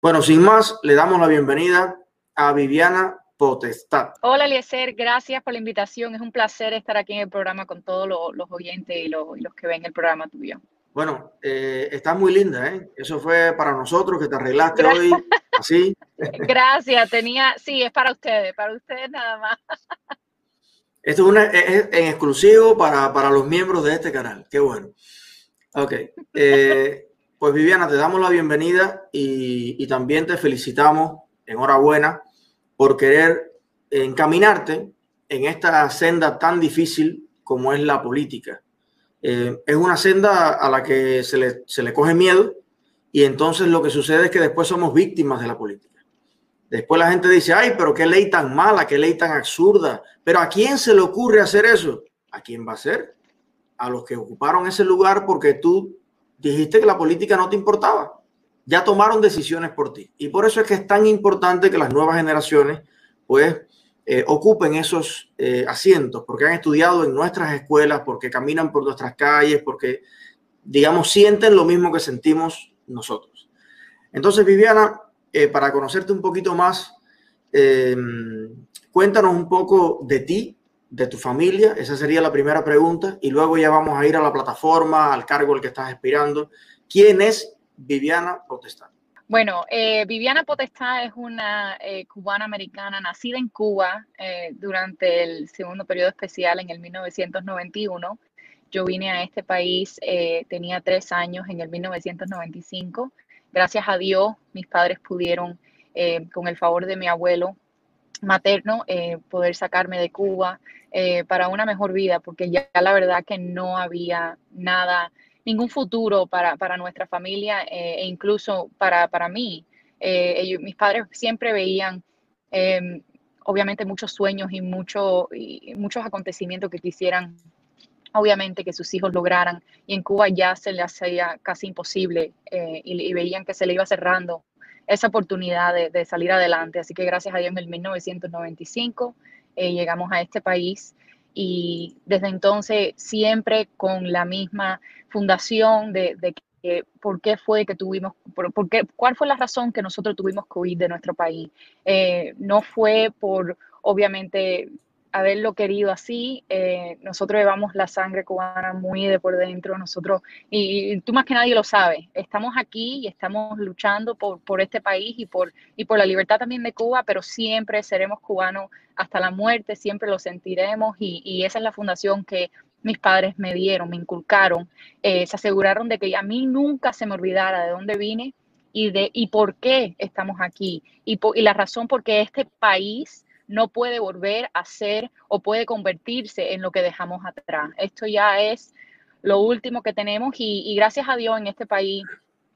Bueno, sin más, le damos la bienvenida a Viviana Potestad. Hola, Eliezer, gracias por la invitación. Es un placer estar aquí en el programa con todos los, oyentes y los, que ven el programa tuyo. Bueno, eh, estás muy linda, ¿eh? Eso fue para nosotros que te arreglaste hoy, así. Gracias, tenía, sí, es para ustedes, para ustedes nada más. Esto es, en exclusivo para, para, los miembros de este canal, qué bueno. Ok, eh, pues Viviana, te damos la bienvenida y, también te felicitamos, enhorabuena, por querer encaminarte en esta senda tan difícil como es la política. Eh, es una senda a la que se le, se le coge miedo y entonces lo que sucede es que después somos víctimas de la política. Después la gente dice, ay, pero qué ley tan mala, qué ley tan absurda. Pero ¿a quién se le ocurre hacer eso? ¿A quién va a ser? A los que ocuparon ese lugar porque tú dijiste que la política no te importaba. Ya tomaron decisiones por ti. Y por eso es que es tan importante que las nuevas generaciones, pues, eh, ocupen esos eh, asientos, porque han estudiado en nuestras escuelas, porque caminan por nuestras calles, porque, digamos, sienten lo mismo que sentimos nosotros. Entonces, Viviana, eh, para conocerte un poquito más, cuéntanos un poco de ti, de tu familia? Esa sería la primera pregunta. Y luego ya vamos a ir a la plataforma, al cargo al que estás aspirando. ¿Quién es Viviana Potestad? Bueno, eh, Viviana Potestad es una eh, cubana americana nacida en Cuba eh, durante el segundo periodo especial en el 1991. Yo vine a este país, tenía tres años en el 1995. Gracias a Dios, mis padres pudieron, con el favor de mi abuelo, materno, eh, poder sacarme de Cuba eh, para una mejor vida, porque ya la verdad que no había nada, ningún futuro para, nuestra familia eh, e incluso para, para mí. mis padres siempre veían, em, obviamente, muchos sueños y, mucho, y muchos acontecimientos que quisieran obviamente que sus hijos lograran y en Cuba ya se le hacía casi imposible y, veían que se le iba cerrando esa oportunidad de, salir adelante. Así que gracias a Dios en el 1995 eh, llegamos a este país y desde entonces siempre con la misma fundación de, que por qué fue que tuvimos, por, cuál fue la razón que nosotros tuvimos que huir de nuestro país. Eh, no fue por, obviamente, haberlo querido así. Eh, nosotros llevamos la sangre cubana muy de por dentro, nosotros, y, tú más que nadie lo sabes, estamos aquí y estamos luchando por, por, este país y por, y por la libertad también de Cuba, pero siempre seremos cubanos hasta la muerte, siempre lo sentiremos y, y esa es la fundación que mis padres me dieron, me inculcaron, eh, se aseguraron de que a mí nunca se me olvidara de dónde vine y, de, y por qué estamos aquí y, y la razón por qué este país no puede volver a ser o puede convertirse en lo que dejamos atrás. Esto ya es lo último que tenemos y, gracias a Dios en este país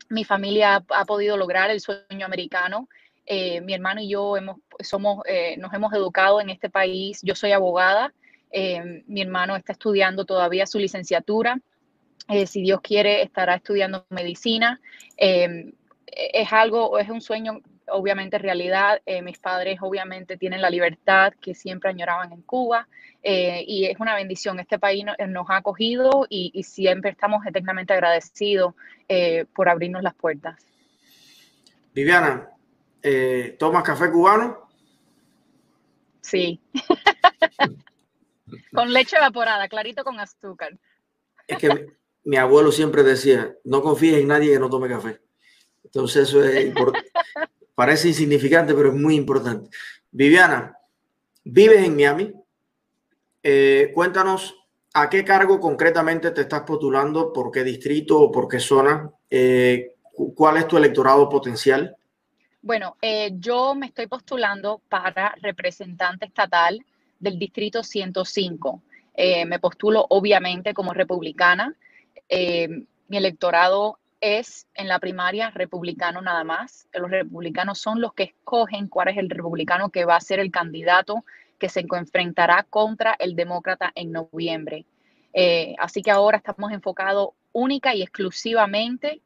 mi familia ha, podido lograr el sueño americano. Eh, mi hermano y yo hemos, somos, eh, nos hemos educado en este país. Yo soy abogada. Eh, mi hermano está estudiando todavía su licenciatura. si Dios quiere, estará estudiando medicina. es algo, es un sueño obviamente realidad. Eh, mis padres obviamente tienen la libertad que siempre añoraban en Cuba eh, y es una bendición. Este país nos, ha acogido y, siempre estamos eternamente agradecidos eh, por abrirnos las puertas. Viviana, ¿tomas café cubano? Sí. con leche evaporada, clarito con azúcar. Es que mi, abuelo siempre decía, no confíes en nadie que no tome café. Entonces eso es, Parece insignificante, pero es muy importante. Viviana, vives en Miami. Eh, cuéntanos a qué cargo concretamente te estás postulando, por qué distrito o por qué zona, eh, cuál es tu electorado potencial. Bueno, eh, yo me estoy postulando para representante estatal del distrito 105. me postulo obviamente como republicana. mi electorado es en la primaria republicano nada más. Los republicanos son los que escogen cuál es el republicano que va a ser el candidato que se enfrentará contra el demócrata en noviembre. Eh, así que ahora estamos enfocados única y exclusivamente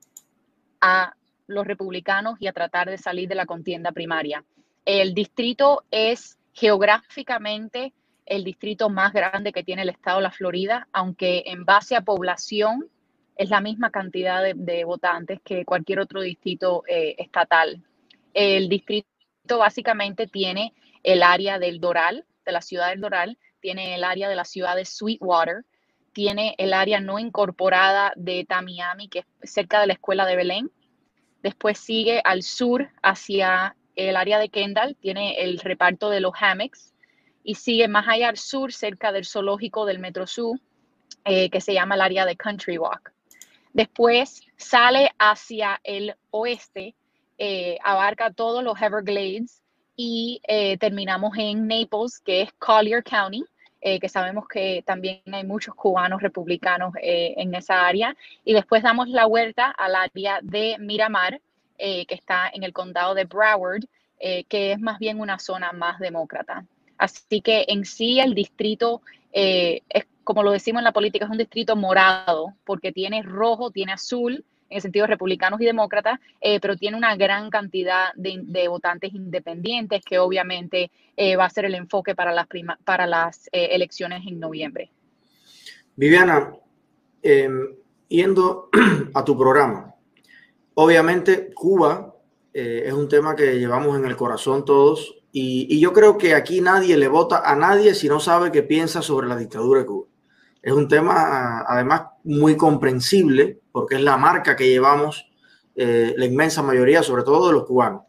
a los republicanos y a tratar de salir de la contienda primaria. El distrito es geográficamente el distrito más grande que tiene el estado de la Florida, aunque en base a población es la misma cantidad de, votantes que cualquier otro distrito eh, estatal. El distrito básicamente tiene el área del Doral, de la ciudad del Doral, tiene el área de la ciudad de Sweetwater, tiene el área no incorporada de Tamiami, que es cerca de la escuela de Belén. Después sigue al sur hacia el área de Kendall, tiene el reparto de los hammocks. Y sigue más allá al sur, cerca del zoológico del Metro Sur, eh, que se llama el área de Country Walk. Después sale hacia el oeste, eh, abarca todos los Everglades y eh, terminamos en Naples, que es Collier County, eh, que sabemos que también hay muchos cubanos republicanos en esa área. Y después damos la vuelta al área de Miramar, que está en el condado de Broward, que es más bien una zona más demócrata. Así que en sí el distrito es como lo decimos en la política, es un distrito morado, porque tiene rojo, tiene azul, en el sentido de republicanos y demócratas, eh, pero tiene una gran cantidad de, votantes independientes que obviamente eh, va a ser el enfoque para las, para las eh, elecciones en noviembre. Viviana, em, yendo a tu programa, obviamente Cuba es un tema que llevamos en el corazón todos y yo creo que aquí nadie le vota a nadie si no sabe qué piensa sobre la dictadura de Cuba. Es un tema, además, muy comprensible porque es la marca que llevamos eh, la inmensa mayoría, sobre todo de los cubanos.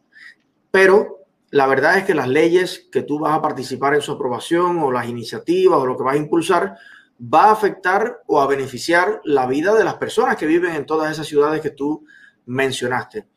Pero la verdad es que las leyes que tú vas a participar en su aprobación o las iniciativas o lo que vas a impulsar va a afectar o a beneficiar la vida de las personas que viven en todas esas ciudades que tú mencionaste.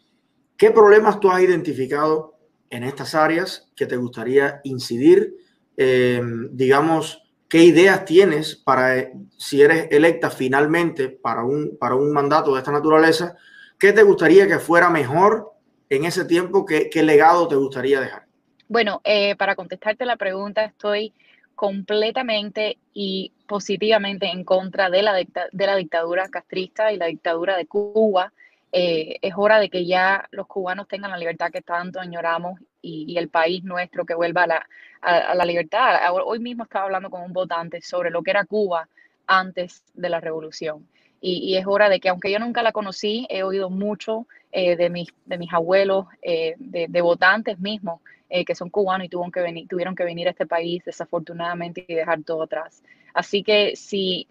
¿Qué problemas tú has identificado en estas áreas que te gustaría incidir? Eh, digamos, ¿Qué ideas tienes para, eh, si eres electa finalmente para un, para un mandato de esta naturaleza, qué te gustaría que fuera mejor en ese tiempo? ¿Qué, qué legado te gustaría dejar? Bueno, eh, para contestarte la pregunta, estoy completamente y positivamente en contra de la, de la dictadura castrista y la dictadura de Cuba. Eh, es hora de que ya los cubanos tengan la libertad que tanto añoramos y, el país nuestro que vuelva a la, a, la libertad. Hoy mismo estaba hablando con un votante sobre lo que era Cuba antes de la revolución. Y, es hora de que, aunque yo nunca la conocí, he oído mucho eh, de, mis, de mis abuelos, eh, de, votantes mismos, eh, que son cubanos y tuvieron que, venir, tuvieron que venir a este país desafortunadamente y dejar todo atrás. Así que si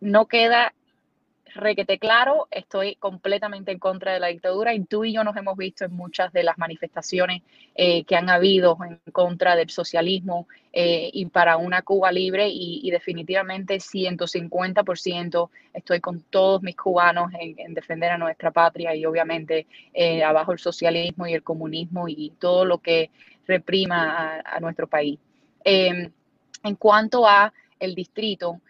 no queda requete claro, estoy completamente en contra de la dictadura y tú y yo nos hemos visto en muchas de las manifestaciones eh, que han habido en contra del socialismo eh, y para una Cuba libre y, definitivamente 150% estoy con todos mis cubanos en, defender a nuestra patria y obviamente eh, abajo el socialismo y el comunismo y todo lo que reprima a, a nuestro país. Em, en cuanto a el distrito,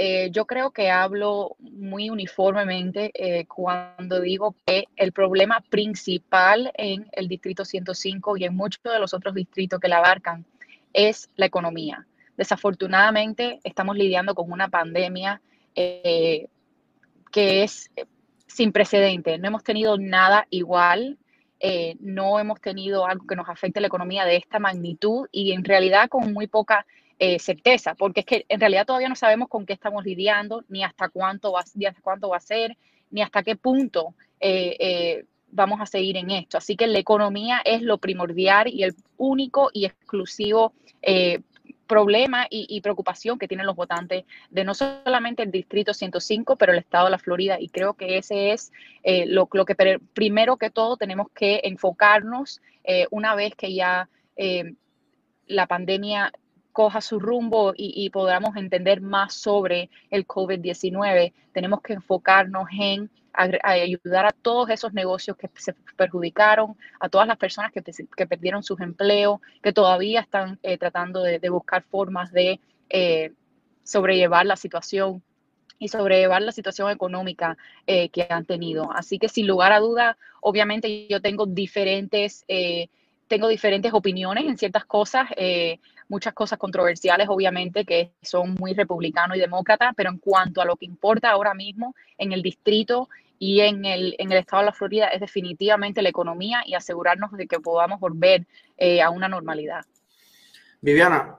eh, yo creo que hablo muy uniformemente eh, cuando digo que el problema principal en el Distrito 105 y en muchos de los otros distritos que la abarcan es la economía. Desafortunadamente estamos lidiando con una pandemia eh, que es sin precedente. No hemos tenido nada igual. no hemos tenido algo que nos afecte la economía de esta magnitud y en realidad con muy poca eh, certeza, porque es que en realidad todavía no sabemos con qué estamos lidiando, ni hasta cuánto va, hasta cuánto va a ser, ni hasta qué punto eh, eh, vamos a seguir en esto. Así que la economía es lo primordial y el único y exclusivo problema y, preocupación que tienen los votantes de no solamente el Distrito 105, pero el Estado de la Florida. Y creo que ese es lo, que primero que todo tenemos que enfocarnos una vez que ya la pandemia coja su rumbo y, podamos entender más sobre el COVID-19, tenemos que enfocarnos en ayudar a todos esos negocios que se perjudicaron, a todas las personas que, perdieron sus empleos, que todavía están eh, tratando de, buscar formas de eh, sobrellevar la situación y sobrellevar la situación económica eh, que han tenido. Así que sin lugar a duda, obviamente yo tengo diferentes tengo diferentes opiniones en ciertas cosas, muchas cosas controversiales, obviamente, que son muy republicano y demócrata, pero en cuanto a lo que importa ahora mismo en el distrito y en el, en el estado de la Florida es definitivamente la economía y asegurarnos de que podamos volver eh, a una normalidad. Viviana,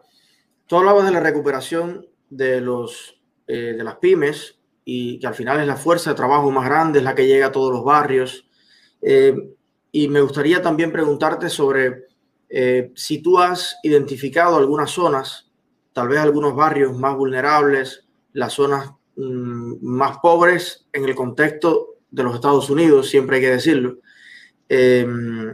tú hablabas de la recuperación de, los, eh, de las pymes y que al final es la fuerza de trabajo más grande, es la que llega a todos los barrios y me gustaría también preguntarte sobre eh, si tú has identificado algunas zonas, tal vez algunos barrios más vulnerables, las zonas mm, más pobres en el contexto de los Estados Unidos, siempre hay que decirlo. Eh,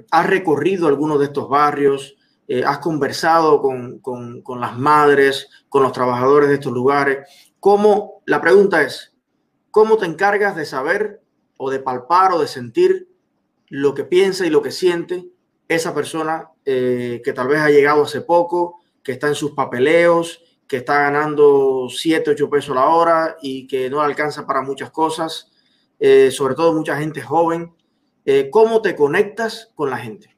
¿Has recorrido algunos de estos barrios? Eh, ¿Has conversado con, con, las madres, con los trabajadores de estos lugares? ¿Cómo, la pregunta es, ¿cómo te encargas de saber o de palpar o de sentir lo que piensa y lo que siente esa persona eh, que tal vez ha llegado hace poco, que está en sus papeleos, que está ganando 7, 8 pesos la hora y que no alcanza para muchas cosas, eh, sobre todo mucha gente joven. Eh, ¿Cómo te conectas con la gente?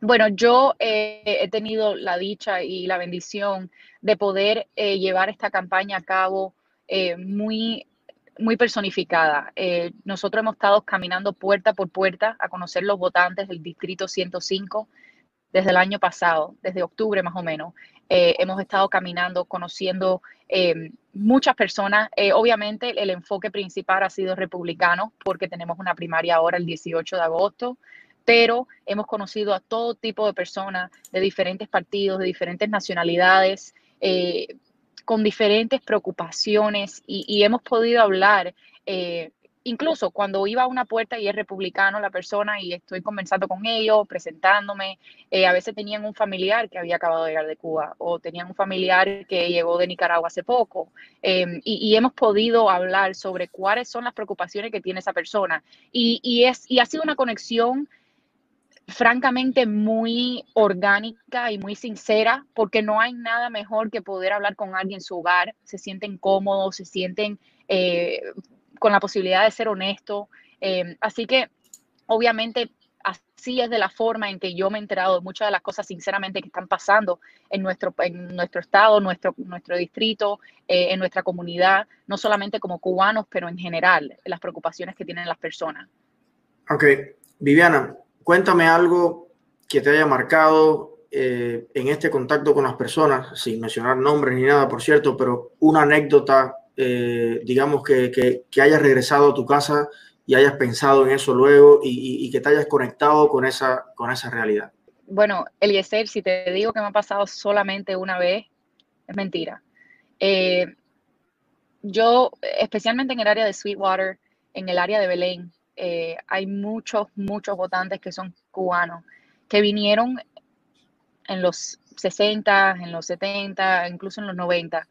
Bueno, yo he tenido la dicha y la bendición de poder llevar esta campaña a cabo muy muy personificada. Eh, nosotros hemos estado caminando puerta por puerta a conocer los votantes del Distrito 105 desde el año pasado, desde octubre más o menos. Eh, hemos estado caminando, conociendo eh, muchas personas. obviamente el enfoque principal ha sido republicano porque tenemos una primaria ahora el 18 de agosto, pero hemos conocido a todo tipo de personas de diferentes partidos, de diferentes nacionalidades con diferentes preocupaciones y, hemos podido hablar. Eh, incluso cuando iba a una puerta y es republicano la persona y estoy conversando con ellos, presentándome, eh, a veces tenían un familiar que había acabado de llegar de Cuba o tenían un familiar que llegó de Nicaragua hace poco em, y, hemos podido hablar sobre cuáles son las preocupaciones que tiene esa persona y, y, es, y ha sido una conexión francamente muy orgánica y muy sincera, porque no hay nada mejor que poder hablar con alguien en su hogar, se sienten cómodos, se sienten eh, con la posibilidad de ser honesto. Eh, así que, obviamente, así es de la forma en que yo me he enterado de muchas de las cosas, sinceramente, que están pasando en nuestro, en nuestro estado, nuestro, nuestro distrito, eh, en nuestra comunidad, no solamente como cubanos, pero en general, las preocupaciones que tienen las personas. Ok, Viviana, Cuéntame algo que te haya marcado eh, en este contacto con las personas, sin mencionar nombres ni nada, por cierto, pero una anécdota, eh, digamos, que, que, hayas regresado a tu casa y hayas pensado en eso luego y, que te hayas conectado con esa, con esa realidad. Bueno, Eliezer, si te digo que me ha pasado solamente una vez, es mentira. Eh, yo, especialmente en el área de Sweetwater, en el área de Belén, eh, hay muchos, muchos votantes que son cubanos, que vinieron en los 60, en los 70, incluso en los 90.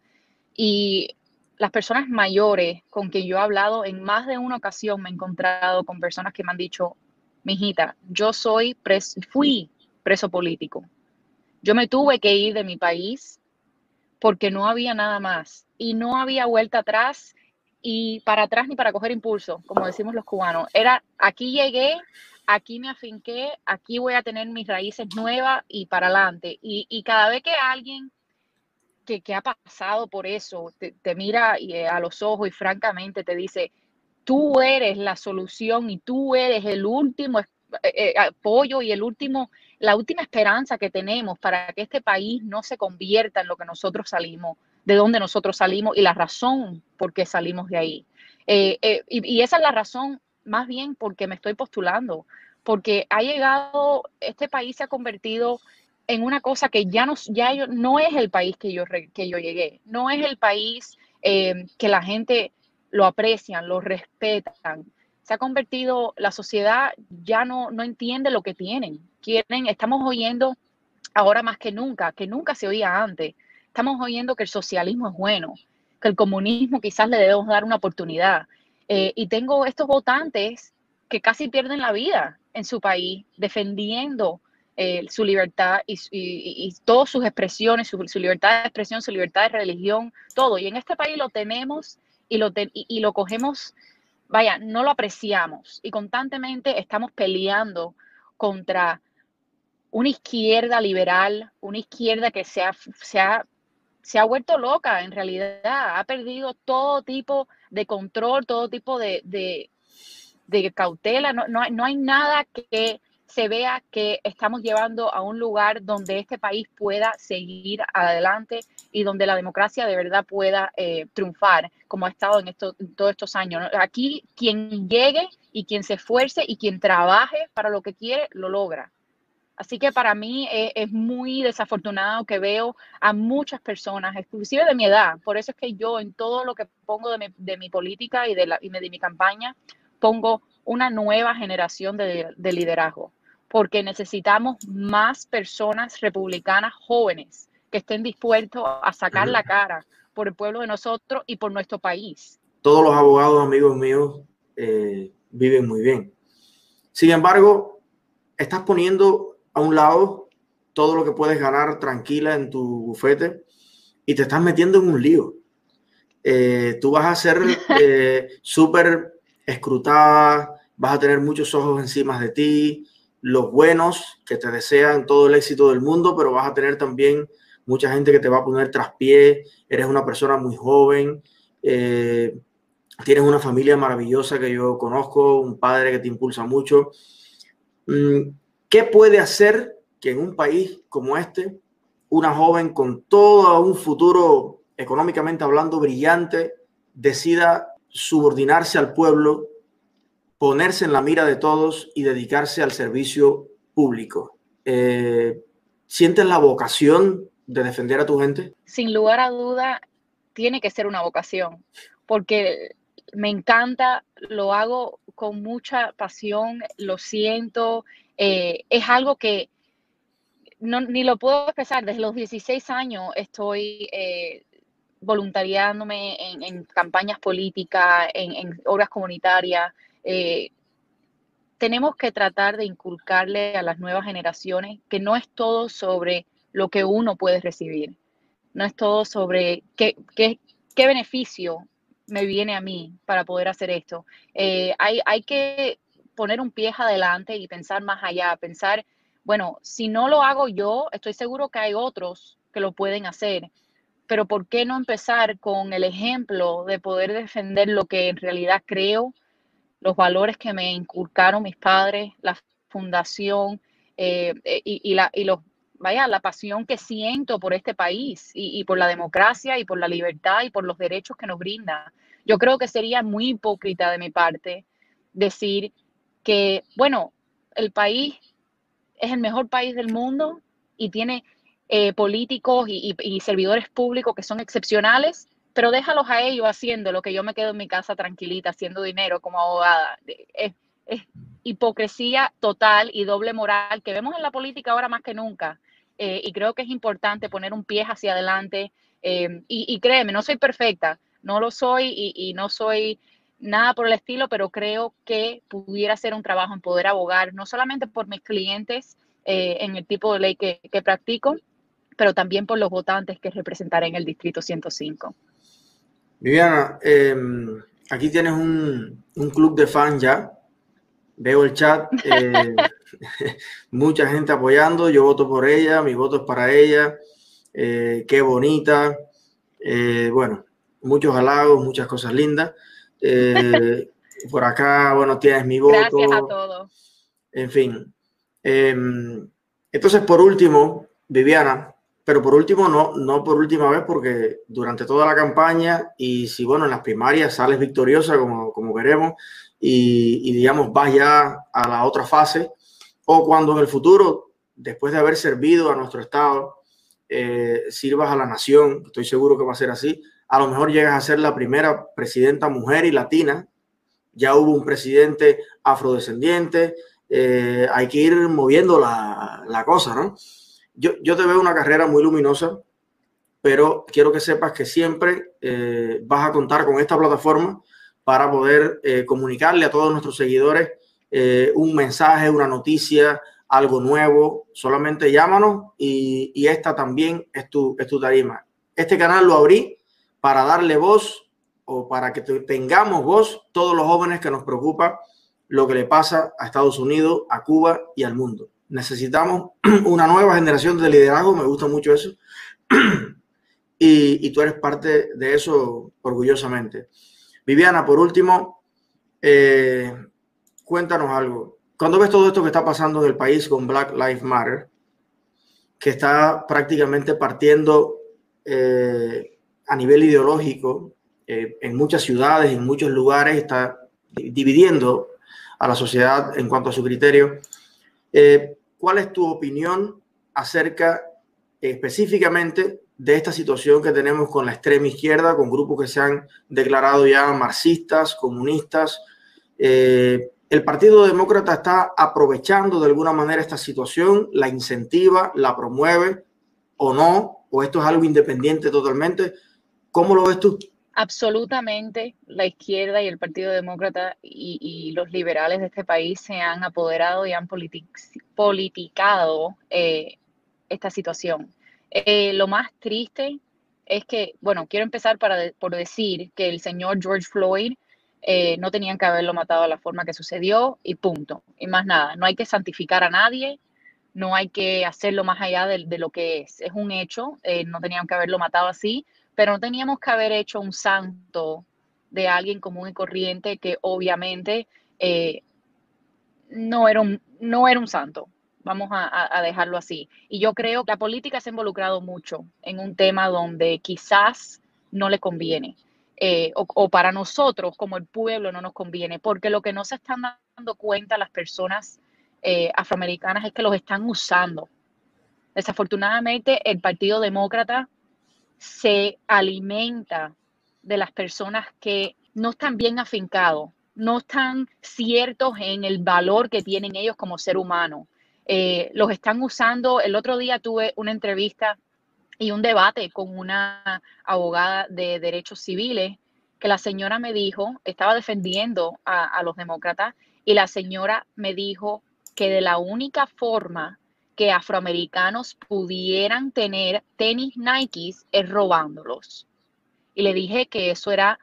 Y las personas mayores con que yo he hablado en más de una ocasión me he encontrado con personas que me han dicho, mijita, yo soy fui preso político. Yo me tuve que ir de mi país porque no había nada más y no había vuelta atrás y para atrás ni para coger impulso, como decimos los cubanos. Era, aquí llegué, aquí me afinqué, aquí voy a tener mis raíces nuevas y para adelante. Y, cada vez que alguien que, ha pasado por eso te, mira eh, a los ojos y francamente te dice, tú eres la solución y tú eres el último eh, eh, apoyo y el último, la última esperanza que tenemos para que este país no se convierta en lo que nosotros salimos de dónde nosotros salimos y la razón por qué salimos de ahí. Eh, eh, y, esa es la razón más bien porque me estoy postulando, porque ha llegado, este país se ha convertido en una cosa que ya no, ya no es el país que yo, que yo llegué, no es el país eh, que la gente lo aprecian, lo respetan. Se ha convertido, la sociedad ya no, no entiende lo que tienen. Quieren, estamos oyendo ahora más que nunca, que nunca se oía antes, estamos oyendo que el socialismo es bueno, que el comunismo quizás le debemos dar una oportunidad. Eh, y tengo estos votantes que casi pierden la vida en su país defendiendo eh, su libertad y, todas sus expresiones, su, libertad de expresión, su libertad de religión, todo. Y en este país lo tenemos y lo, y lo cogemos, vaya, no lo apreciamos y constantemente estamos peleando contra una izquierda liberal, una izquierda que se ha, se ha se ha vuelto loca en realidad, ha perdido todo tipo de control, todo tipo de, cautela, no, hay, nada que se vea que estamos llevando a un lugar donde este país pueda seguir adelante y donde la democracia de verdad pueda eh, triunfar, como ha estado en, en todos estos años. Aquí quien llegue y quien se esfuerce y quien trabaje para lo que quiere, lo logra. Así que para mí es, muy desafortunado que veo a muchas personas, exclusive de mi edad. Por eso es que yo en todo lo que pongo de mi, política y de, la, de mi campaña, pongo una nueva generación de, liderazgo, porque necesitamos más personas republicanas jóvenes que estén dispuestos a sacar la cara por el pueblo de nosotros y por nuestro país. Todos los abogados, amigos míos, eh, viven muy bien. Sin embargo, estás poniendo a un lado todo lo que puedes ganar tranquila en tu bufete y te estás metiendo en un lío. Eh, tú vas a ser eh, súper escrutada, vas a tener muchos ojos encima de ti, los buenos que te desean todo el éxito del mundo, pero vas a tener también mucha gente que te va a poner traspié, eres una persona muy joven, eh, tienes una familia maravillosa que yo conozco, un padre que te impulsa mucho. Mm, ¿Qué puede hacer que en un país como este, una joven con todo un futuro económicamente hablando brillante, decida subordinarse al pueblo, ponerse en la mira de todos y dedicarse al servicio público? Eh, ¿Sientes la vocación de defender a tu gente? Sin lugar a duda, tiene que ser una vocación, porque me encanta, lo hago con mucha pasión, lo siento, eh, es algo que no, ni lo puedo expresar. Desde los 16 años estoy eh, voluntariándome en, campañas políticas, en, obras comunitarias. Eh, tenemos que tratar de inculcarle a las nuevas generaciones que no es todo sobre lo que uno puede recibir, no es todo sobre qué, qué, qué beneficio me viene a mí para poder hacer esto. hay, hay que poner un pie adelante y pensar más allá, pensar, bueno, si no lo hago yo, estoy seguro que hay otros que lo pueden hacer, pero ¿por qué no empezar con el ejemplo de poder defender lo que en realidad creo, los valores que me inculcaron mis padres, la fundación eh, eh, y, la, los vaya, la pasión que siento por este país y, y, por la democracia y por la libertad y por los derechos que nos brinda. Yo creo que sería muy hipócrita de mi parte decir que, bueno, el país es el mejor país del mundo y tiene eh, políticos y, servidores públicos que son excepcionales, pero déjalos a ellos haciendo lo que yo me quedo en mi casa tranquilita, haciendo dinero como abogada. Es, hipocresía total y doble moral que vemos en la política ahora más que nunca. Eh, y creo que es importante poner un pie hacia adelante. Eh, y, créeme, no soy perfecta, no lo soy y no soy nada por el estilo, pero creo que pudiera ser un trabajo en poder abogar, no solamente por mis clientes eh, en el tipo de ley que, practico, pero también por los votantes que representaré en el Distrito 105. Viviana, em, aquí tienes un, club de fans ya. Veo el chat, eh, mucha gente apoyando, yo voto por ella, mi voto es para ella, eh, qué bonita, bueno, muchos halagos, muchas cosas lindas. Eh, por acá, bueno, tienes mi voto. Gracias a todos. En fin. Em, entonces, por último, Viviana, pero por último, no, no por última vez, porque durante toda la campaña y si, bueno, en las primarias sales victoriosa, como, como queremos, y, digamos, vas ya a la otra fase, o cuando en el futuro, después de haber servido a nuestro Estado, eh, sirvas a la nación, estoy seguro que va a ser así, a lo mejor llegas a ser la primera presidenta mujer y latina, ya hubo un presidente afrodescendiente, eh, hay que ir moviendo la, cosa, ¿no? Yo, yo, te veo una carrera muy luminosa, pero quiero que sepas que siempre eh, vas a contar con esta plataforma para poder eh, comunicarle a todos nuestros seguidores un mensaje, una noticia, algo nuevo. Solamente llámanos y, y esta también es tu, es tu tarima. Este canal lo abrí para darle voz o para que tengamos voz todos los jóvenes que nos preocupa lo que le pasa a Estados Unidos, a Cuba y al mundo. Necesitamos una nueva generación de liderazgo, me gusta mucho eso. Y, tú eres parte de eso orgullosamente. Viviana, por último, eh, cuéntanos algo. cuando ves todo esto que está pasando en el país con Black Lives Matter, que está prácticamente partiendo eh, a nivel ideológico eh, en muchas ciudades, en muchos lugares, está dividiendo a la sociedad en cuanto a su criterio. ¿Cuál es tu opinión acerca específicamente de esta situación que tenemos con la extrema izquierda, con grupos que se han declarado ya marxistas, comunistas? ¿El Partido Demócrata está aprovechando de alguna manera esta situación? ¿La incentiva? ¿La promueve o no? ¿O esto es algo independiente totalmente? ¿Cómo lo ves tú? Absolutamente, la izquierda y el Partido Demócrata y, los liberales de este país se han apoderado y han politicado eh, esta situación. Eh, lo más triste es que, bueno, quiero empezar por decir que el señor George Floyd eh, no tenían que haberlo matado de la forma que sucedió y punto. Y más nada, no hay que santificar a nadie, no hay que hacerlo más allá de, lo que es. Es un hecho, no tenían que haberlo matado así, pero no teníamos que haber hecho un santo de alguien común y corriente que obviamente eh, no, era un, no era un santo. Vamos a, dejarlo así. Y yo creo que la política se ha involucrado mucho en un tema donde quizás no le conviene. Eh, o, para nosotros como el pueblo no nos conviene, porque lo que no se están dando cuenta las personas eh, afroamericanas es que los están usando. Desafortunadamente, el Partido Demócrata se alimenta de las personas que no están bien afincados, no están ciertos en el valor que tienen ellos como ser humano. Eh, los están usando. El otro día tuve una entrevista y un debate con una abogada de derechos civiles que la señora me dijo, estaba defendiendo a, los demócratas y la señora me dijo que de la única forma que afroamericanos pudieran tener tenis Nikes es robándolos. Y le dije que eso era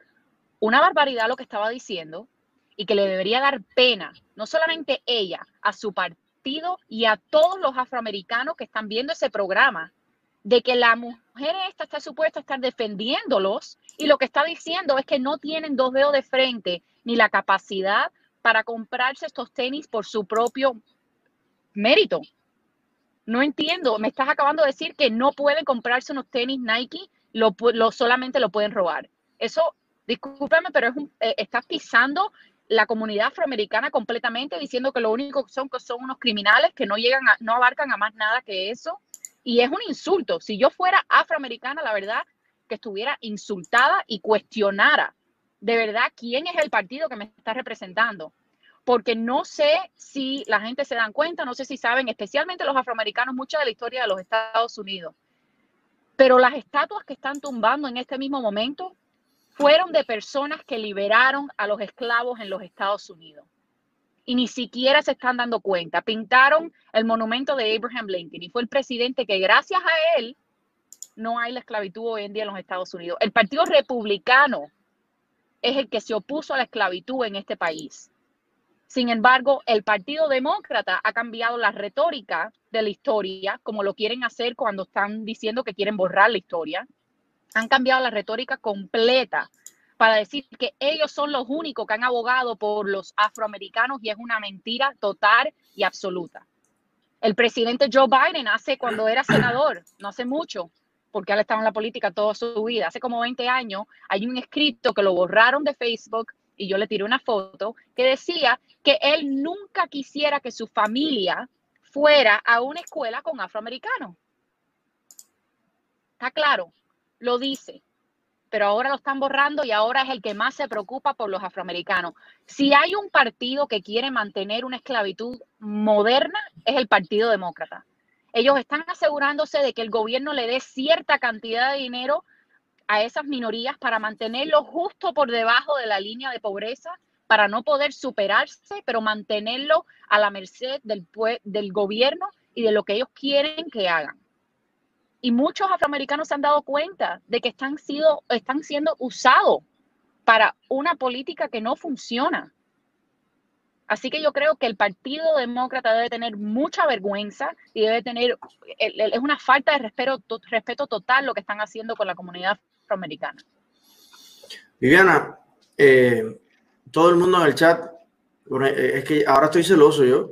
una barbaridad lo que estaba diciendo y que le debería dar pena, no solamente ella, a su partido y a todos los afroamericanos que están viendo ese programa, de que la mujer esta está supuesta a estar defendiéndolos y lo que está diciendo es que no tienen dos dedos de frente ni la capacidad para comprarse estos tenis por su propio mérito. No entiendo, me estás acabando de decir que no pueden comprarse unos tenis Nike, lo, solamente lo pueden robar. Eso, discúlpame, pero es un, eh, estás pisando la comunidad afroamericana completamente diciendo que lo único que son que son unos criminales que no llegan a, no abarcan a más nada que eso y es un insulto. Si yo fuera afroamericana, la verdad que estuviera insultada y cuestionara de verdad quién es el partido que me está representando. Porque no sé si la gente se dan cuenta, no sé si saben, especialmente los afroamericanos, mucha de la historia de los Estados Unidos. Pero las estatuas que están tumbando en este mismo momento fueron de personas que liberaron a los esclavos en los Estados Unidos y ni siquiera se están dando cuenta. Pintaron el monumento de Abraham Lincoln y fue el presidente que gracias a él no hay la esclavitud hoy en día en los Estados Unidos. El Partido Republicano es el que se opuso a la esclavitud en este país. Sin embargo, el Partido Demócrata ha cambiado la retórica de la historia, como lo quieren hacer cuando están diciendo que quieren borrar la historia. Han cambiado la retórica completa para decir que ellos son los únicos que han abogado por los afroamericanos y es una mentira total y absoluta. El presidente Joe Biden hace cuando era senador, no hace mucho, porque él estaba en la política toda su vida, hace como 20 años, hay un escrito que lo borraron de Facebook y yo le tiré una foto que decía que él nunca quisiera que su familia fuera a una escuela con afroamericanos. Está claro, lo dice pero ahora lo están borrando y ahora es el que más se preocupa por los afroamericanos. Si hay un partido que quiere mantener una esclavitud moderna, es el Partido Demócrata. Ellos están asegurándose de que el gobierno le dé cierta cantidad de dinero a esas minorías para mantenerlo justo por debajo de la línea de pobreza, para no poder superarse, pero mantenerlo a la merced del, del gobierno y de lo que ellos quieren que hagan. Y muchos afroamericanos se han dado cuenta de que están, sido, están siendo usados para una política que no funciona. Así que yo creo que el Partido Demócrata debe tener mucha vergüenza y debe tener, es una falta de respeto, respeto total lo que están haciendo con la comunidad afroamericana. Viviana, eh, todo el mundo en el chat eh, es que ahora estoy celoso yo,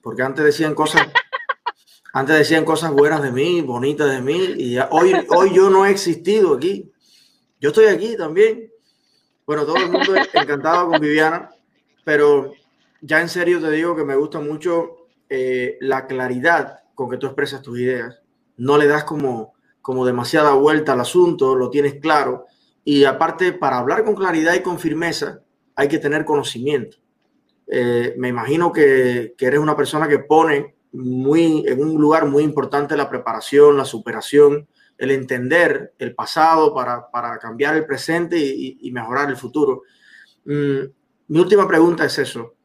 porque antes decían cosas, antes decían cosas buenas de mí, bonitas de mí, y ya, hoy, hoy yo no he existido aquí. Yo estoy aquí también. Bueno, todo el mundo encantado con Viviana, pero ya en serio te digo que me gusta mucho eh, la claridad con que tú expresas tus ideas. No le das como, como demasiada vuelta al asunto, lo tienes claro. Y aparte, para hablar con claridad y con firmeza, hay que tener conocimiento. Eh, me imagino que, que, eres una persona que pone muy, en un lugar muy importante la preparación, la superación, el entender el pasado para, para cambiar el presente y, mejorar el futuro. Mm, mi última pregunta es eso.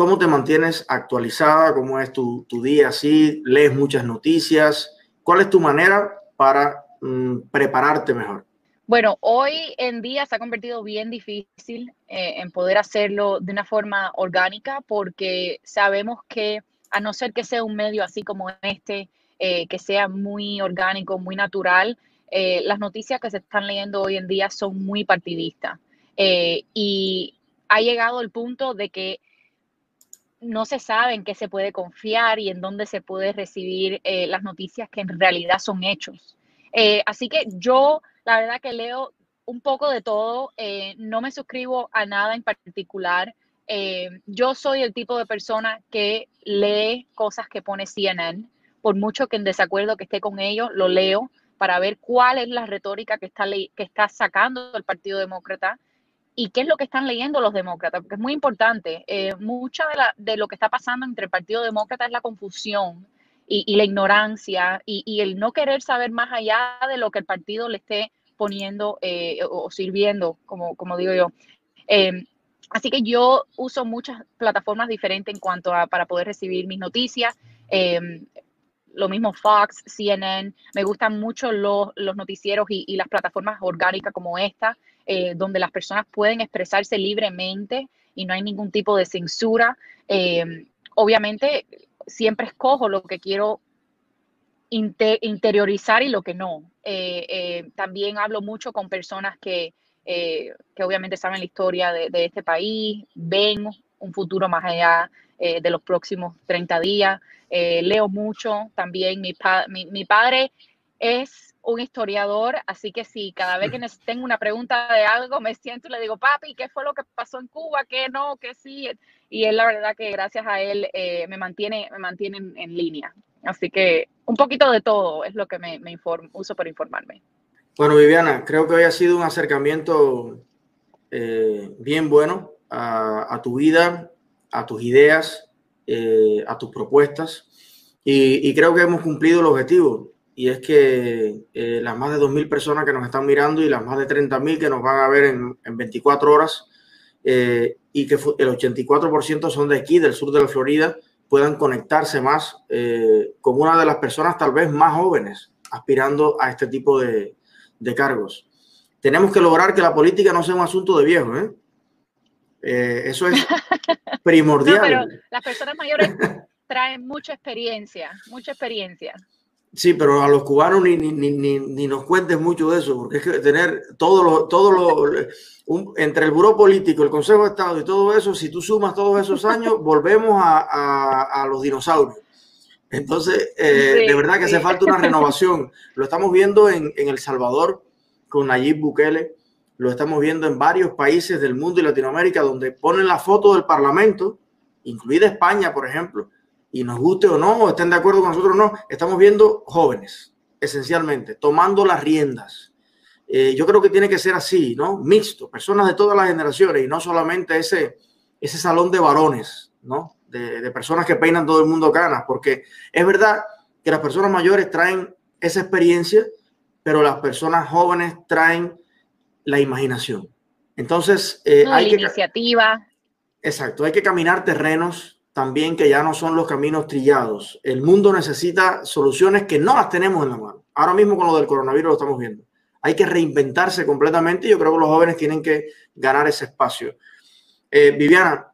¿Cómo te mantienes actualizada? ¿Cómo es tu, tu día así? ¿Lees muchas noticias? ¿Cuál es tu manera para mm, prepararte mejor? Bueno, hoy en día se ha convertido bien difícil eh, en poder hacerlo de una forma orgánica porque sabemos que a no ser que sea un medio así como este, eh, que sea muy orgánico, muy natural, eh, las noticias que se están leyendo hoy en día son muy partidistas. y ha llegado el punto de que no se sabe en qué se puede confiar y en dónde se puede recibir las noticias que en realidad son hechos. así que yo la verdad que leo un poco de todo, eh, no me suscribo a nada en particular. Eh, yo soy el tipo de persona que lee cosas que pone CNN, por mucho que en desacuerdo que esté con ellos, lo leo para ver cuál es la retórica que está, que está sacando el Partido Demócrata y qué es lo que están leyendo los demócratas, porque es muy importante. Eh, mucha de, de, lo que está pasando entre el Partido Demócrata es la confusión y, la ignorancia y, el no querer saber más allá de lo que el partido le esté poniendo eh, o sirviendo, como, como digo yo. Em, así que yo uso muchas plataformas diferentes en cuanto a para poder recibir mis noticias. Em, lo mismo Fox, CNN, me gustan mucho los, los noticieros y, las plataformas orgánicas como esta, eh, donde las personas pueden expresarse libremente y no hay ningún tipo de censura. Em, obviamente, siempre escojo lo que quiero interiorizar y lo que no. Eh, eh, también hablo mucho con personas que, eh, que obviamente saben la historia de, de, este país, ven un futuro más allá de los próximos 30 días. leo mucho también. Mi, mi, mi, padre es un historiador, así que si cada vez que tengo una pregunta de algo, me siento y le digo, papi, ¿qué fue lo que pasó en Cuba? ¿Qué no? ¿Qué sí? Y él, la verdad que gracias a él, me mantiene, me mantiene en, línea. Así que un poquito de todo es lo que me, me uso para informarme. Bueno, Viviana, creo que hoy ha sido un acercamiento eh, bien bueno a, a, tu vida, a tus ideas, eh, a tus propuestas. Y, y, creo que hemos cumplido el objetivo y es que eh, las más de 2.000 personas que nos están mirando y las más de 30.000 que nos van a ver en, en 24 horas eh, y que el 84% son de aquí, del sur de la Florida, puedan conectarse más eh, con una de las personas tal vez más jóvenes aspirando a este tipo de, de cargos. Tenemos que lograr que la política no sea un asunto de viejos. eso es primordial. No, pero las personas mayores traen mucha experiencia, mucha experiencia. Sí, pero a los cubanos ni, ni, ni, ni, nos cuentes mucho de eso, porque es que tener todo lo, todo lo, un, entre el Buró Político, el Consejo de Estado y todo eso, si tú sumas todos esos años, volvemos a, a, a los dinosaurios. Entonces, eh, sí, de verdad que sí. hace falta una renovación. Lo estamos viendo en, en, El Salvador con Nayib Bukele, lo estamos viendo en varios países del mundo y Latinoamérica donde ponen la foto del Parlamento, incluida España, por ejemplo, y nos guste o no, o estén de acuerdo con nosotros o no, estamos viendo jóvenes, esencialmente, tomando las riendas. Eh, yo creo que tiene que ser así, ¿no? Mixto, personas de todas las generaciones y no solamente ese, ese salón de varones, ¿no? De, de personas que peinan todo el mundo canas, porque es verdad que las personas mayores traen esa experiencia, pero las personas jóvenes traen la imaginación. Entonces, eh, no, hay la que, iniciativa. Exacto, hay que caminar terrenos también que ya no son los caminos trillados. El mundo necesita soluciones que no las tenemos en la mano. Ahora mismo con lo del coronavirus lo estamos viendo. Hay que reinventarse completamente y yo creo que los jóvenes tienen que ganar ese espacio. Eh, Viviana,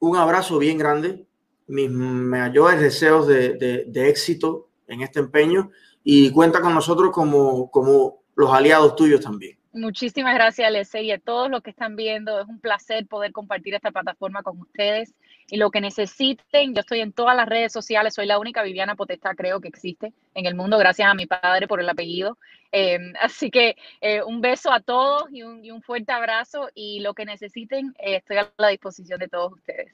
un abrazo bien grande, mis mayores deseos de, éxito en este empeño y cuenta con nosotros como, como los aliados tuyos también. Muchísimas gracias, Lese, y a todos los que están viendo. Es un placer poder compartir esta plataforma con ustedes. Y lo que necesiten, yo estoy en todas las redes sociales. Soy la única Viviana Potestad, creo que existe en el mundo, gracias a mi padre por el apellido. Eh, así que eh, un beso a todos y un, fuerte abrazo. Y lo que necesiten, eh, estoy a la disposición de todos ustedes.